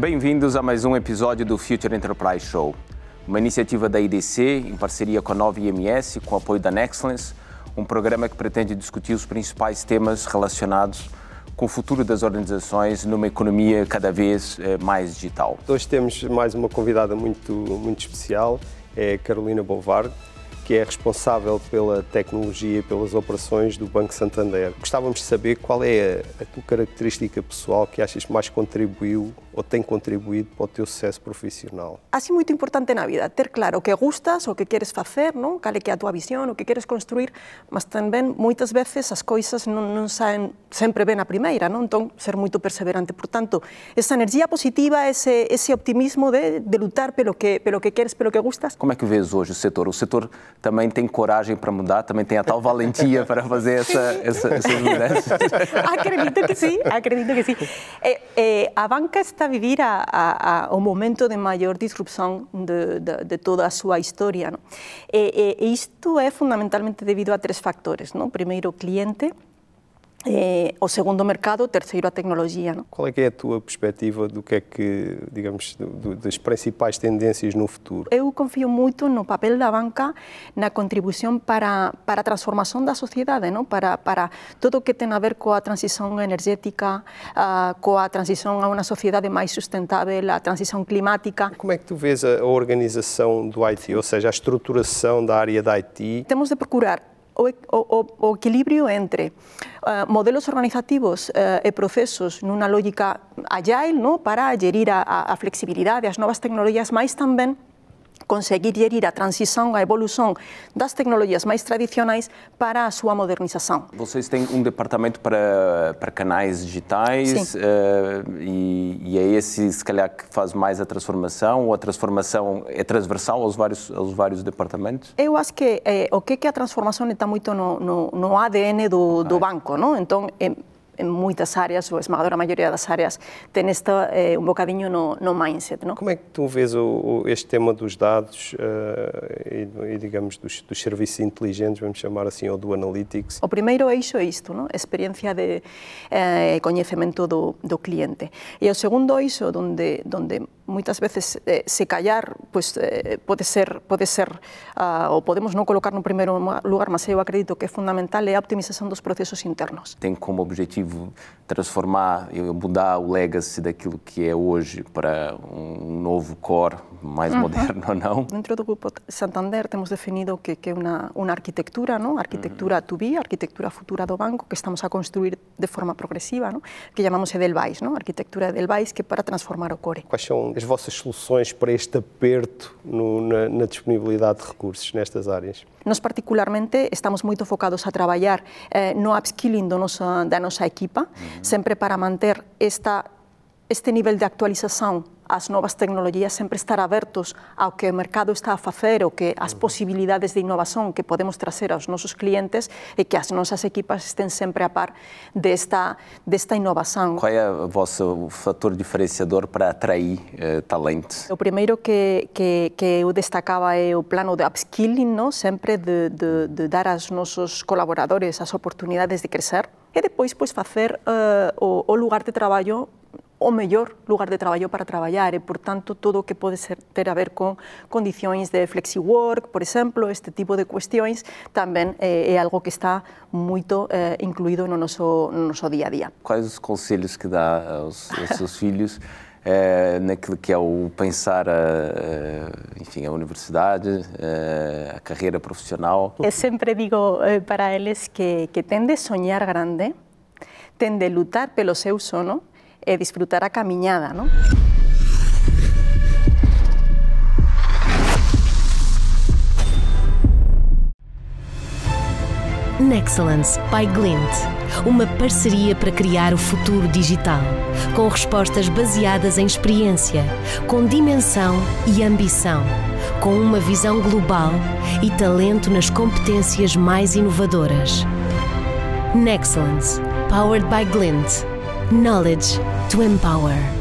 Bem-vindos a mais um episódio do Future Enterprise Show, uma iniciativa da IDC em parceria com a Nova IMS, com apoio da Nexcellence, um programa que pretende discutir os principais temas relacionados com o futuro das organizações numa economia cada vez eh, mais digital. Hoje temos mais uma convidada muito, muito especial, é Carolina Bovard, que é responsável pela tecnologia e pelas operações do Banco Santander. Gostávamos de saber qual é a tua característica pessoal que achas que mais contribuiu ou tem contribuído para o teu sucesso profissional? Sido muito importante na vida ter claro o que gustas, o que queres facer, non? cal é que é a tua visión, o que queres construir, mas tamén moitas veces as coisas non, non saen sempre ben a primeira, non? entón ser moito perseverante. Por tanto, esa energía positiva, ese, ese optimismo de, de lutar pelo que, pelo que queres, pelo que gustas. Como é que vês hoje o setor? O setor também tem coragem para mudar, também tem a tal valentia para fazer essa, essa, essas mudanças? acredito que sí, acredito que sí. Eh, eh, a banca está vivir a, a, momento de maior disrupção de, de, de toda a súa historia. Non? E, e fundamentalmente debido a tres factores. Non? Primeiro, o cliente, eh, o segundo mercado, o terceiro a tecnologia. Não? Qual é que é a tua perspectiva do que é que, digamos, do, das principais tendências no futuro? Eu confio muito no papel da banca na contribuição para, para a transformação da sociedade, não? Para, para tudo o que tem a ver com a transição energética, com a transição a uma sociedade mais sustentável, a transição climática. Como é que tu vês a organização do IT, ou seja, a estruturação da área da IT? Temos de procurar o, o, o equilibrio entre uh, modelos organizativos uh, e procesos nunha lógica agile, no? para gerir a, a flexibilidade, as novas tecnologías, máis tamén conseguir gerir a transição, a evolução das tecnologias mais tradicionais para a sua modernização. Vocês têm um departamento para, para canais digitais uh, e, e, é esse, se calhar, que faz mais a transformação ou a transformação é transversal aos vários, aos vários departamentos? Eu acho que eh, o que é que a transformação está muito no, no, no ADN do, do banco, não? Então, eh, en moitas áreas, ou a esmagadora maioria das áreas, ten esta eh, un bocadinho no, no mindset. No? Como é que tu vês o, o, este tema dos dados uh, e, e, digamos, dos, dos, serviços inteligentes, vamos chamar assim, ou do analytics? O primeiro eixo é isto, no? experiencia de eh, coñecemento do, do cliente. E o segundo eixo, donde, donde moitas veces eh, se callar pues, eh, pode ser, pode ser uh, ou podemos non colocar no primeiro lugar, mas eu acredito que é fundamental é a optimização dos processos internos. Tem como objetivo transformar mudar o legacy daquilo que é hoje para um novo core mais moderno ou não? Dentro do grupo Santander temos definido que, que é uma, uma arquitectura, não? arquitectura uhum. to be, arquitectura futura do banco, que estamos a construir de forma progressiva, não? que chamamos Edelweiss, não? arquitectura Edelweiss, que é para transformar o core. Quais são as vossas soluções para este aperto no, na, na, disponibilidade de recursos nestas áreas? Nós, particularmente, estamos muito focados a trabalhar eh, no upskilling do nosso, da nossa equipa, uhum. sempre para manter esta, este nível de atualização as novas tecnologías sempre estar abertos ao que o mercado está a facer, ou que as posibilidades de innovación que podemos trazer aos nosos clientes e que as nosas equipas estén sempre a par desta, desta inovação. Qual é o vosso fator diferenciador para atrair eh, talento? O primeiro que, que, que eu destacaba é o plano de upskilling, no? sempre de, de, de dar aos nosos colaboradores as oportunidades de crecer e depois pois, facer uh, o, o lugar de traballo o mellor lugar de traballo para traballar e, portanto, todo o que pode ser, ter a ver con condicións de flexi-work, por exemplo, este tipo de cuestións, tamén eh, é algo que está moito eh, incluído no noso, no noso día a día. Quais os conselhos que dá aos, aos seus filhos é, naquilo que é o pensar a, a, enfim, a universidade, a, a carreira profissional? Eu sempre digo eh, para eles que, que tem de sonhar grande, tem de lutar pelo seu sono, e disfrutar a caminhada, não? Nexcellence by Glint, uma parceria para criar o futuro digital, com respostas baseadas em experiência, com dimensão e ambição, com uma visão global e talento nas competências mais inovadoras. Nexcellence, powered by Glint. Knowledge to empower.